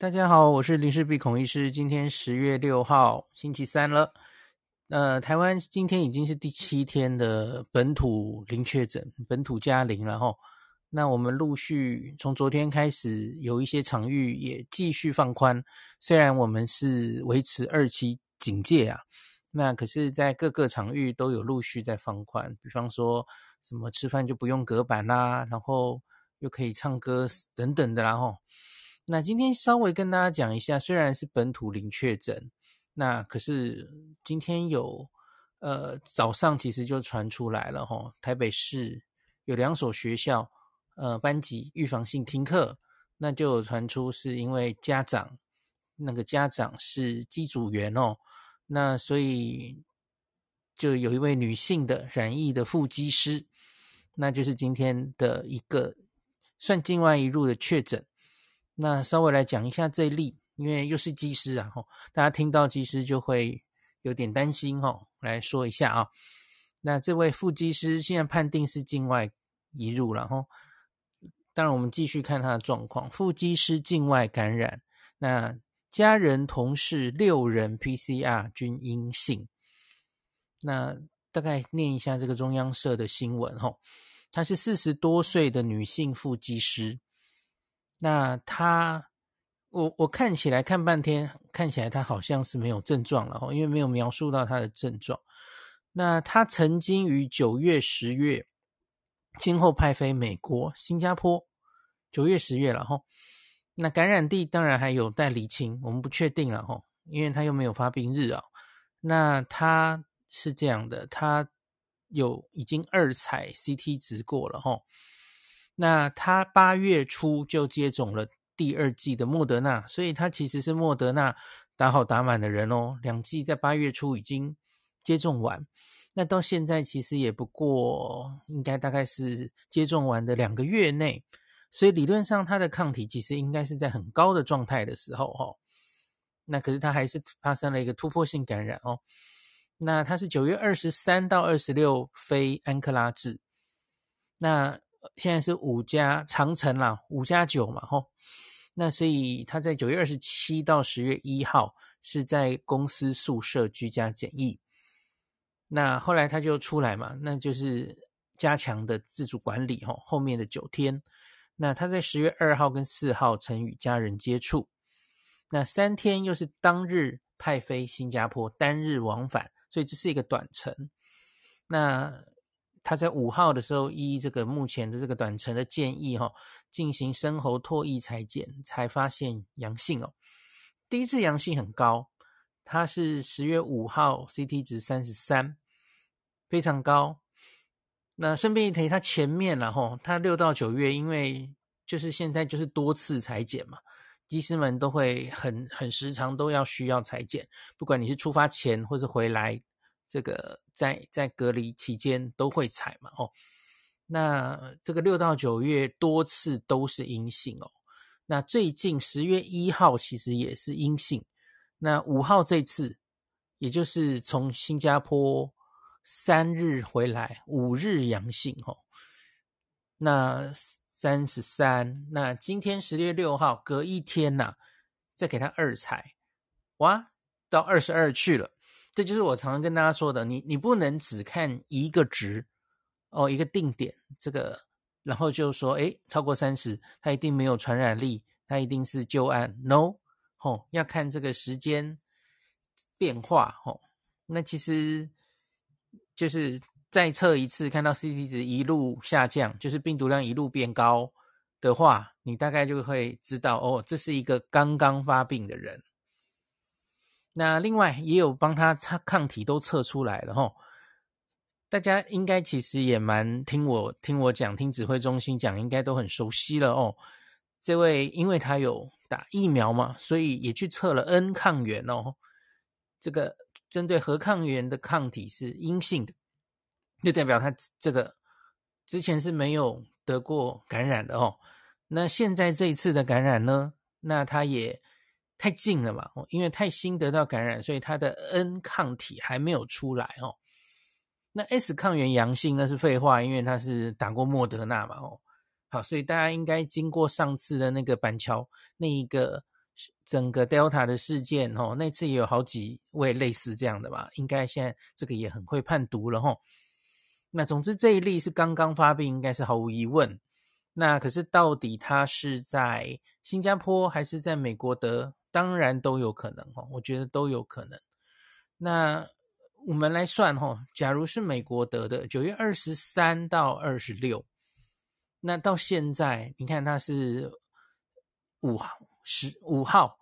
大家好，我是林氏璧孔医师。今天十月六号，星期三了。呃，台湾今天已经是第七天的本土零确诊，本土加零了齁。那我们陆续从昨天开始，有一些场域也继续放宽。虽然我们是维持二期警戒啊，那可是，在各个场域都有陆续在放宽。比方说什么吃饭就不用隔板啦，然后又可以唱歌等等的啦，然后。那今天稍微跟大家讲一下，虽然是本土零确诊，那可是今天有呃早上其实就传出来了齁，台北市有两所学校呃班级预防性停课，那就传出是因为家长那个家长是机组员哦，那所以就有一位女性的染疫的副机师，那就是今天的一个算境外一入的确诊。那稍微来讲一下这一例，因为又是机师啊，吼，大家听到机师就会有点担心，吼，来说一下啊。那这位副机师现在判定是境外移入，然后当然我们继续看他的状况。副机师境外感染，那家人同事六人 PCR 均阴性。那大概念一下这个中央社的新闻，吼，她是四十多岁的女性副机师。那他，我我看起来看半天，看起来他好像是没有症状了哦，因为没有描述到他的症状。那他曾经于九月、十月，先后派飞美国、新加坡，九月、十月了哈。那感染地当然还有待厘清，我们不确定了哈，因为他又没有发病日啊。那他是这样的，他有已经二采 CT 值过了哈。那他八月初就接种了第二剂的莫德纳，所以他其实是莫德纳打好打满的人哦。两剂在八月初已经接种完，那到现在其实也不过应该大概是接种完的两个月内，所以理论上他的抗体其实应该是在很高的状态的时候哦。那可是他还是发生了一个突破性感染哦。那他是九月二十三到二十六飞安克拉治，那。现在是五加长程啦，五加九嘛，吼。那所以他在九月二十七到十月一号是在公司宿舍居家检疫。那后来他就出来嘛，那就是加强的自主管理，吼。后面的九天，那他在十月二号跟四号曾与家人接触，那三天又是当日派飞新加坡，单日往返，所以这是一个短程。那。他在五号的时候，依这个目前的这个短程的建议，哈，进行深喉唾液采检，才发现阳性哦。第一次阳性很高，他是十月五号 CT 值三十三，非常高。那顺便一提，他前面然后他六到九月，因为就是现在就是多次裁剪嘛，技师们都会很很时常都要需要裁剪，不管你是出发前或是回来。这个在在隔离期间都会采嘛，哦，那这个六到九月多次都是阴性哦，那最近十月一号其实也是阴性，那五号这次也就是从新加坡三日回来，五日阳性哦，那三十三，那今天十月六号隔一天呐，再给他二采，哇，到二十二去了。这就是我常常跟大家说的，你你不能只看一个值哦，一个定点这个，然后就说，诶，超过三十，它一定没有传染力，它一定是旧案。No，哦，要看这个时间变化，哦，那其实就是再测一次，看到 CT 值一路下降，就是病毒量一路变高的话，你大概就会知道，哦，这是一个刚刚发病的人。那另外也有帮他测抗体都测出来了齁，大家应该其实也蛮听我听我讲，听指挥中心讲，应该都很熟悉了哦。这位因为他有打疫苗嘛，所以也去测了 N 抗原哦。这个针对核抗原的抗体是阴性的，就代表他这个之前是没有得过感染的哦。那现在这一次的感染呢，那他也。太近了嘛，因为太新得到感染，所以他的 N 抗体还没有出来哦。那 S 抗原阳性那是废话，因为他是打过莫德纳嘛哦。好，所以大家应该经过上次的那个板桥那一个整个 Delta 的事件哦，那次也有好几位类似这样的吧，应该现在这个也很会判读了吼。那总之这一例是刚刚发病，应该是毫无疑问。那可是到底他是在新加坡还是在美国得？当然都有可能哦，我觉得都有可能。那我们来算哈，假如是美国得的，九月二十三到二十六，那到现在你看它是五号、十五号，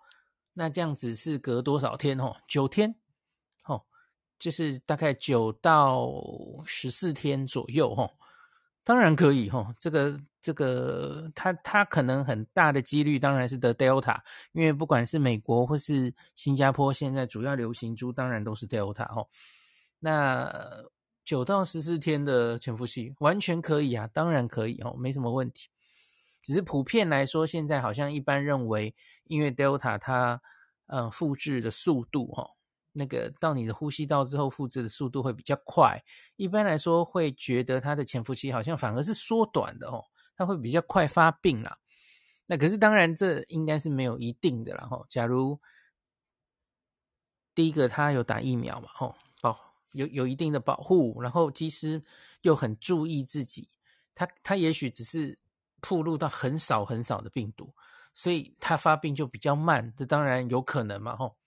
那这样子是隔多少天哦？九天，哦，就是大概九到十四天左右哦。当然可以哈，这个这个，他他可能很大的几率当然是得 Delta，因为不管是美国或是新加坡，现在主要流行株当然都是 Delta 哈。那九到十四天的潜伏期完全可以啊，当然可以哦，没什么问题。只是普遍来说，现在好像一般认为，因为 Delta 它呃复制的速度哈。那个到你的呼吸道之后，复制的速度会比较快。一般来说，会觉得它的潜伏期好像反而是缩短的哦，它会比较快发病啦。那可是当然，这应该是没有一定的啦哈。假如第一个他有打疫苗嘛，吼，保有有一定的保护，然后其实又很注意自己，他他也许只是暴露到很少很少的病毒，所以他发病就比较慢。这当然有可能嘛，吼。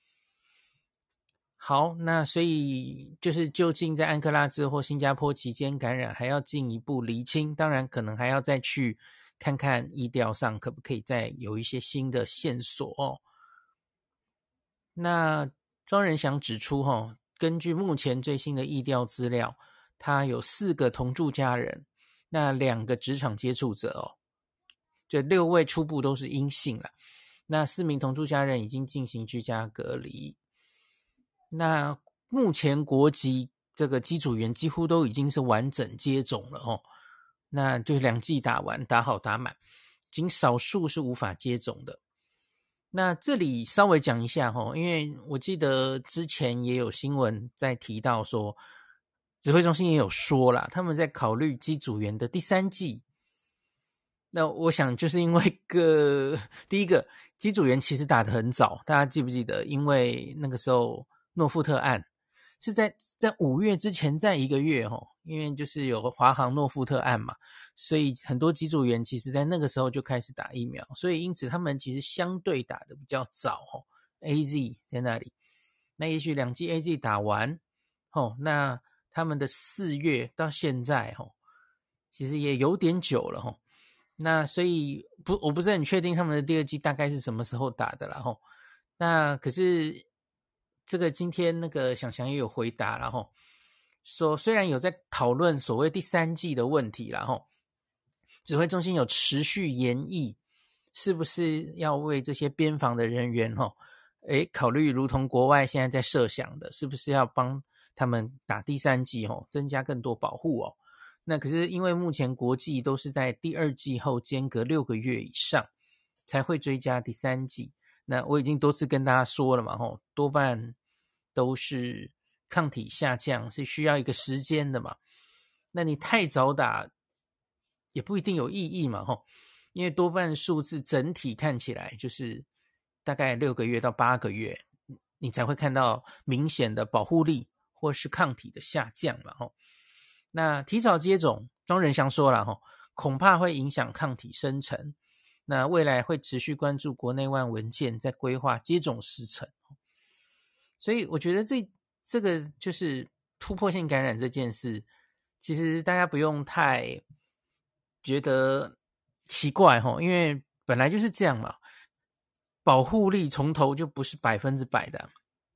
好，那所以就是究竟在安克拉治或新加坡期间感染，还要进一步厘清。当然，可能还要再去看看疫调上可不可以再有一些新的线索哦。那庄仁祥指出，哈，根据目前最新的疫调资料，他有四个同住家人，那两个职场接触者哦，这六位初步都是阴性了。那四名同住家人已经进行居家隔离。那目前国籍这个机组员几乎都已经是完整接种了哦，那就两剂打完，打好打满，仅少数是无法接种的。那这里稍微讲一下哦，因为我记得之前也有新闻在提到说，指挥中心也有说啦，他们在考虑机组员的第三剂。那我想就是因为个 第一个机组员其实打得很早，大家记不记得？因为那个时候。诺富特案是在在五月之前，在一个月哦，因为就是有个华航诺富特案嘛，所以很多机组员其实在那个时候就开始打疫苗，所以因此他们其实相对打得比较早哦。AZ 在那里，那也许两剂 AZ 打完哦，那他们的四月到现在哦，其实也有点久了哦。那所以不，我不是很确定他们的第二剂大概是什么时候打的了哦。那可是。这个今天那个想想也有回答，然后说虽然有在讨论所谓第三季的问题，然后指挥中心有持续研议，是不是要为这些边防的人员哈，诶考虑如同国外现在在设想的，是不是要帮他们打第三季哦，增加更多保护哦？那可是因为目前国际都是在第二季后间隔六个月以上才会追加第三季，那我已经多次跟大家说了嘛，吼，多半。都是抗体下降，是需要一个时间的嘛？那你太早打也不一定有意义嘛，吼，因为多半数字整体看起来就是大概六个月到八个月，你才会看到明显的保护力或是抗体的下降嘛，吼。那提早接种，庄仁祥说了，吼，恐怕会影响抗体生成。那未来会持续关注国内外文件，在规划接种时程。所以我觉得这这个就是突破性感染这件事，其实大家不用太觉得奇怪哈，因为本来就是这样嘛。保护力从头就不是百分之百的，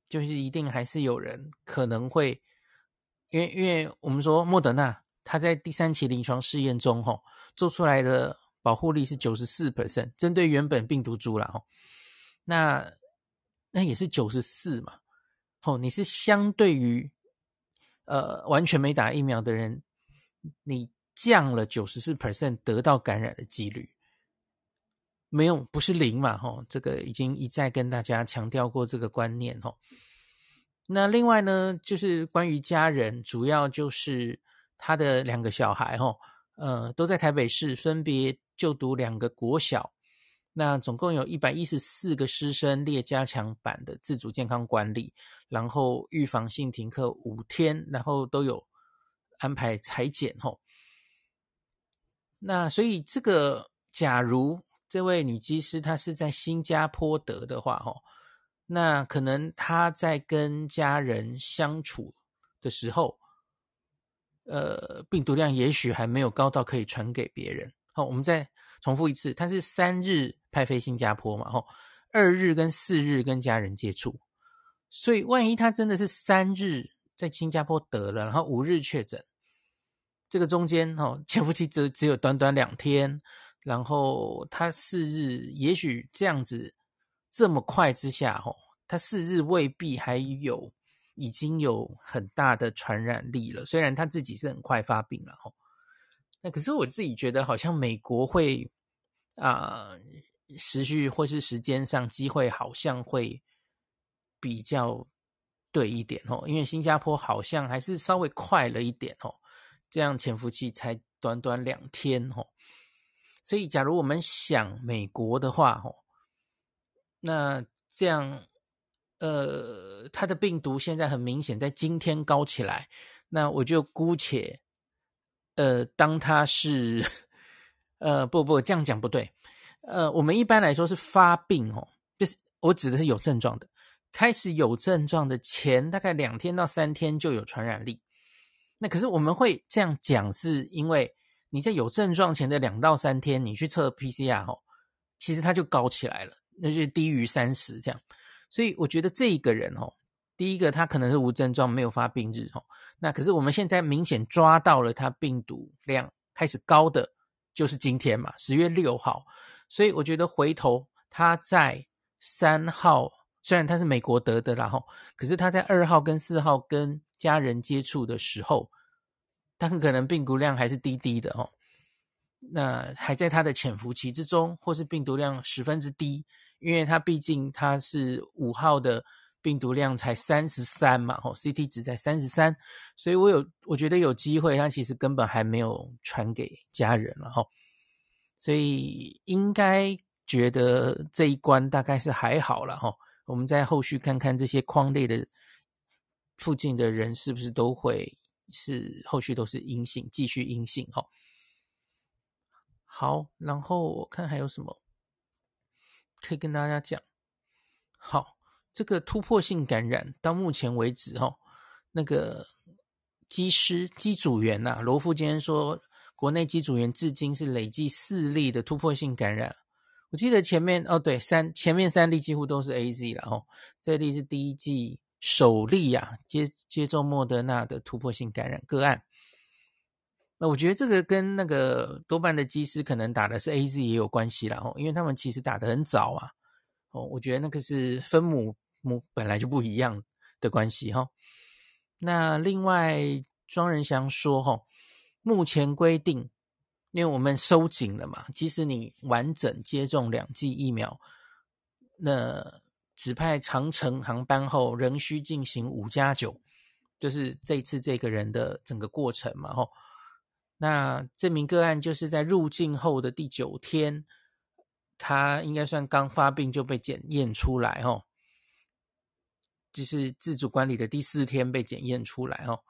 就是一定还是有人可能会，因为因为我们说莫德纳它在第三期临床试验中哈做出来的保护力是九十四 percent，针对原本病毒株了哈，那那也是九十四嘛。哦，你是相对于呃完全没打疫苗的人，你降了九十四 percent 得到感染的几率，没有不是零嘛？吼，这个已经一再跟大家强调过这个观念吼。那另外呢，就是关于家人，主要就是他的两个小孩吼，呃，都在台北市分别就读两个国小。那总共有一百一十四个师生列加强版的自主健康管理，然后预防性停课五天，然后都有安排裁剪吼。那所以这个，假如这位女机师她是在新加坡得的话吼，那可能她在跟家人相处的时候。呃，病毒量也许还没有高到可以传给别人。好，我们再重复一次，他是三日派飞新加坡嘛，吼，二日跟四日跟家人接触，所以万一他真的是三日在新加坡得了，然后五日确诊，这个中间哦，潜伏期只只有短短两天，然后他四日，也许这样子这么快之下，吼，他四日未必还有。已经有很大的传染力了，虽然他自己是很快发病了吼，那可是我自己觉得好像美国会啊、呃，时序或是时间上机会好像会比较对一点吼，因为新加坡好像还是稍微快了一点吼，这样潜伏期才短短两天吼，所以假如我们想美国的话吼，那这样。呃，它的病毒现在很明显在今天高起来，那我就姑且，呃，当它是，呃，不不，这样讲不对，呃，我们一般来说是发病哦，就是我指的是有症状的，开始有症状的前大概两天到三天就有传染力，那可是我们会这样讲，是因为你在有症状前的两到三天，你去测 PCR 哦，其实它就高起来了，那就低于三十这样。所以我觉得这一个人哦，第一个他可能是无症状，没有发病日哦。那可是我们现在明显抓到了他病毒量开始高的，就是今天嘛，十月六号。所以我觉得回头他在三号，虽然他是美国得的，然后可是他在二号跟四号跟家人接触的时候，他很可能病毒量还是低低的哦。那还在他的潜伏期之中，或是病毒量十分之低。因为它毕竟它是五号的病毒量才三十三嘛，吼，CT 值在三十三，所以我有我觉得有机会，它其实根本还没有传给家人了，吼，所以应该觉得这一关大概是还好了，吼，我们在后续看看这些框内的附近的人是不是都会是后续都是阴性，继续阴性，吼，好，然后我看还有什么。可以跟大家讲，好，这个突破性感染到目前为止，哈，那个机师机组员呐，罗富今天说，国内机组员至今是累计四例的突破性感染。我记得前面哦，对，三前面三例几乎都是 AZ 了，哦，这例是第一季首例呀，接接种莫德纳的突破性感染个案。那我觉得这个跟那个多半的机师可能打的是 AZ 也有关系啦，哦，因为他们其实打得很早啊，哦，我觉得那个是分母母本来就不一样的关系哈。那另外庄人祥说哈，目前规定，因为我们收紧了嘛，即使你完整接种两剂疫苗，那指派长程航班后仍需进行五加九，就是这次这个人的整个过程嘛，吼。那这名个案就是在入境后的第九天，他应该算刚发病就被检验出来哦，就是自主管理的第四天被检验出来哦。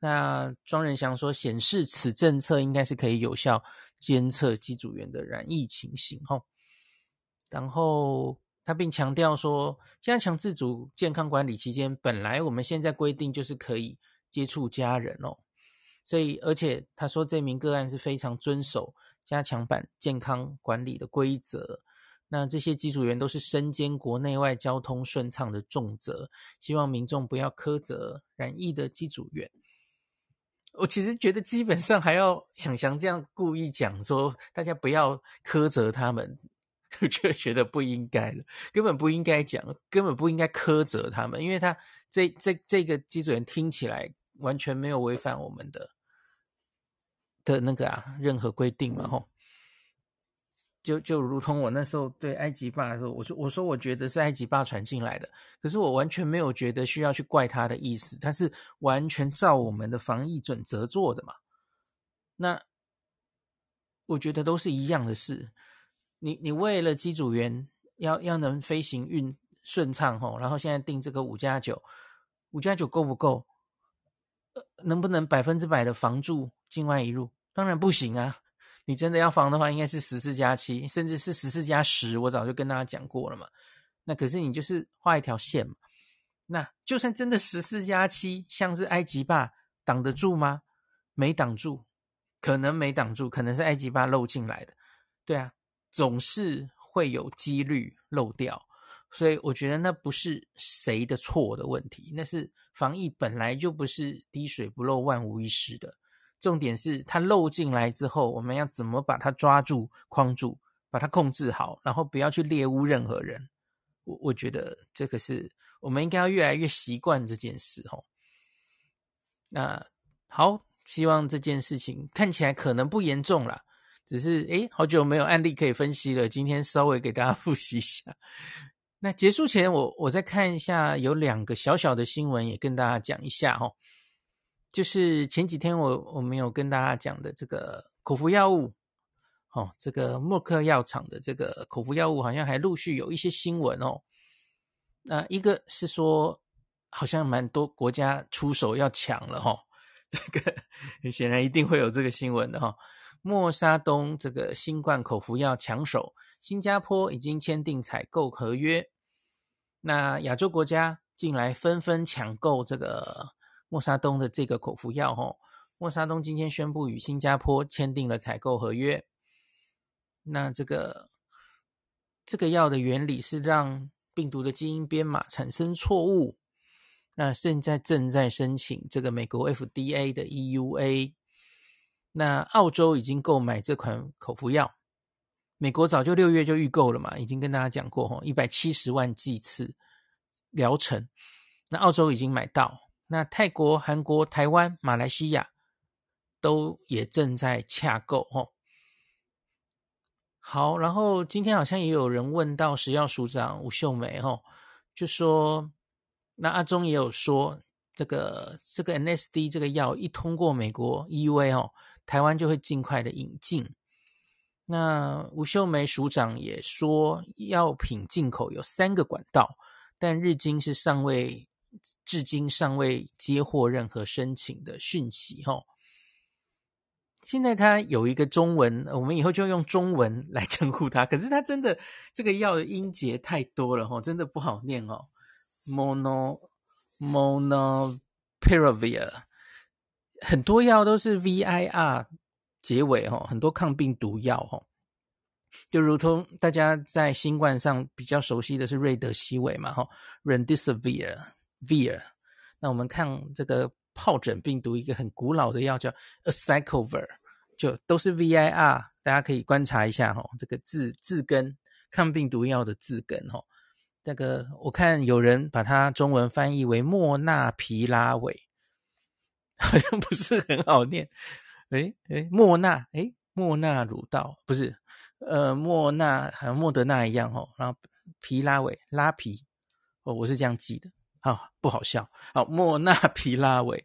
那庄仁祥说，显示此政策应该是可以有效监测机组员的染疫情形哦。然后他并强调说，加强自主健康管理期间，本来我们现在规定就是可以接触家人哦。所以，而且他说这名个案是非常遵守加强版健康管理的规则。那这些机组员都是身兼国内外交通顺畅的重责，希望民众不要苛责染疫的机组员。我其实觉得基本上还要想想这样故意讲说大家不要苛责他们，就觉得不应该了，根本不应该讲，根本不应该苛责他们，因为他这这这个机组员听起来完全没有违反我们的。的那个啊，任何规定嘛，吼，就就如同我那时候对埃及爸说，我说我说我觉得是埃及霸传进来的，可是我完全没有觉得需要去怪他的意思，他是完全照我们的防疫准则做的嘛。那我觉得都是一样的事，你你为了机组员要要能飞行运顺畅吼，然后现在定这个五加九，五加九够不够？能不能百分之百的防住境外一入？当然不行啊！你真的要防的话，应该是十四加七，甚至是十四加十。我早就跟大家讲过了嘛。那可是你就是画一条线嘛。那就算真的十四加七，像是埃及坝挡得住吗？没挡住，可能没挡住，可能是埃及坝漏进来的。对啊，总是会有几率漏掉。所以我觉得那不是谁的错的问题，那是防疫本来就不是滴水不漏、万无一失的。重点是它漏进来之后，我们要怎么把它抓住、框住，把它控制好，然后不要去猎污任何人。我我觉得这个是我们应该要越来越习惯这件事哦。那好，希望这件事情看起来可能不严重啦，只是诶，好久没有案例可以分析了，今天稍微给大家 复习一下。那结束前我，我我再看一下，有两个小小的新闻，也跟大家讲一下哈。就是前几天我我们有跟大家讲的这个口服药物，哦，这个默克药厂的这个口服药物，好像还陆续有一些新闻哦。那一个是说，好像蛮多国家出手要抢了哈。这个显然一定会有这个新闻的哈。默沙东这个新冠口服药抢手。新加坡已经签订采购合约，那亚洲国家近来纷纷抢购这个莫沙东的这个口服药。吼，莫沙东今天宣布与新加坡签订了采购合约。那这个这个药的原理是让病毒的基因编码产生错误。那现在正在申请这个美国 FDA 的 EUA。那澳洲已经购买这款口服药。美国早就六月就预购了嘛，已经跟大家讲过吼，一百七十万剂次疗程。那澳洲已经买到，那泰国、韩国、台湾、马来西亚都也正在洽购哦。好，然后今天好像也有人问到食药署长吴秀梅吼，就说那阿中也有说，这个这个 NSD 这个药一通过美国 EUA 哦，台湾就会尽快的引进。那吴秀梅署长也说，药品进口有三个管道，但日经是尚未，至今尚未接获任何申请的讯息。哈，现在他有一个中文，我们以后就用中文来称呼他。可是他真的这个药的音节太多了，哈，真的不好念哦。Mono Monopiravir，很多药都是 VIR。结尾哈，很多抗病毒药哈，就如同大家在新冠上比较熟悉的是瑞德西韦嘛哈，Remdesivir Vir。那我们看这个疱疹病毒一个很古老的药叫 Acyclovir，就都是 VIR，大家可以观察一下哈，这个字字根抗病毒药的字根哈。这个我看有人把它中文翻译为莫纳皮拉韦，好像不是很好念。诶诶，莫纳诶，莫纳乳道不是，呃，莫纳好像莫德纳一样哦。然后皮拉韦拉皮哦，我是这样记的，啊、不好笑。好，莫纳皮拉韦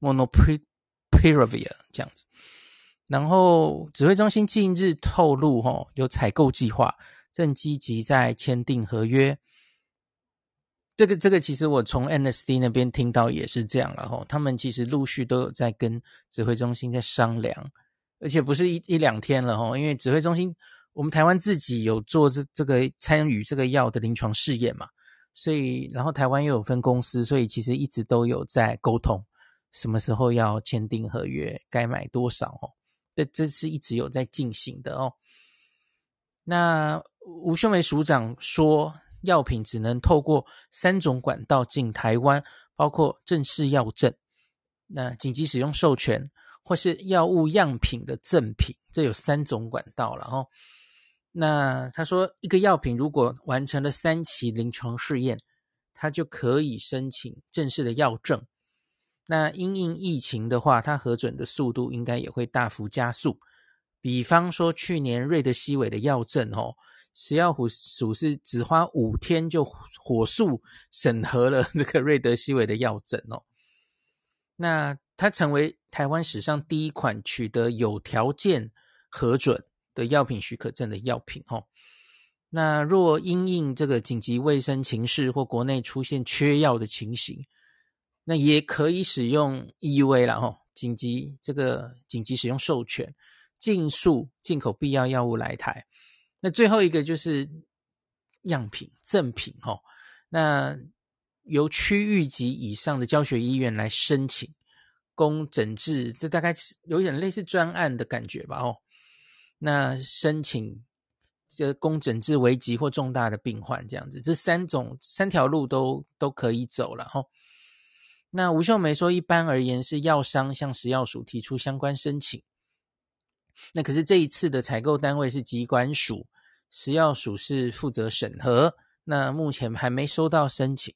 Monopiravir 这样子。然后指挥中心近日透露，哈，有采购计划，正积极在签订合约。这个这个其实我从 NSD 那边听到也是这样了哈，他们其实陆续都有在跟指挥中心在商量，而且不是一一两天了哈，因为指挥中心我们台湾自己有做这这个参与这个药的临床试验嘛，所以然后台湾又有分公司，所以其实一直都有在沟通，什么时候要签订合约，该买多少哦，这这是一直有在进行的哦。那吴秀梅署长说。药品只能透过三种管道进台湾，包括正式药证、那紧急使用授权或是药物样品的赠品，这有三种管道了哦。那他说，一个药品如果完成了三期临床试验，他就可以申请正式的药证。那因应疫情的话，它核准的速度应该也会大幅加速。比方说，去年瑞德西韦的药证哦。食药署是只花五天就火速审核了这个瑞德西韦的药证哦，那它成为台湾史上第一款取得有条件核准的药品许可证的药品哦。那若因应这个紧急卫生情势或国内出现缺药的情形，那也可以使用 EUA 啦吼，紧急这个紧急使用授权，尽速进口必要药物来台。那最后一个就是样品赠品吼，那由区域级以上的教学医院来申请供诊治，这大概有点类似专案的感觉吧吼。那申请。这供诊治危急或重大的病患，这样子，这三种三条路都都可以走了哈。那吴秀梅说，一般而言是药商向食药署提出相关申请。那可是这一次的采购单位是疾管署，食药署是负责审核。那目前还没收到申请，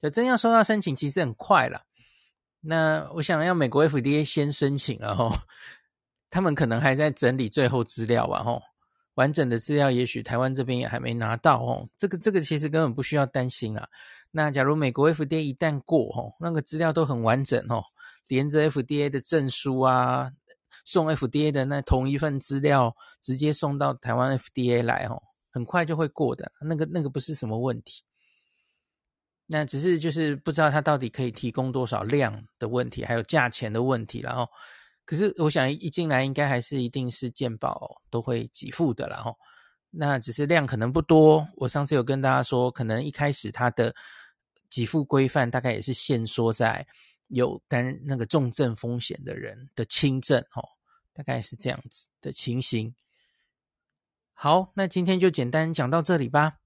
可真要收到申请，其实很快了。那我想要美国 FDA 先申请了哈，他们可能还在整理最后资料吧吼。完整的资料，也许台湾这边也还没拿到哦。这个这个其实根本不需要担心啊。那假如美国 FDA 一旦过哦，那个资料都很完整哦，连着 FDA 的证书啊，送 FDA 的那同一份资料，直接送到台湾 FDA 来哦，很快就会过的。那个那个不是什么问题。那只是就是不知道它到底可以提供多少量的问题，还有价钱的问题，然后。可是我想一进来应该还是一定是健保都会给付的啦齁，那只是量可能不多。我上次有跟大家说，可能一开始它的给付规范大概也是限缩在有担那个重症风险的人的轻症齁，大概是这样子的情形。好，那今天就简单讲到这里吧。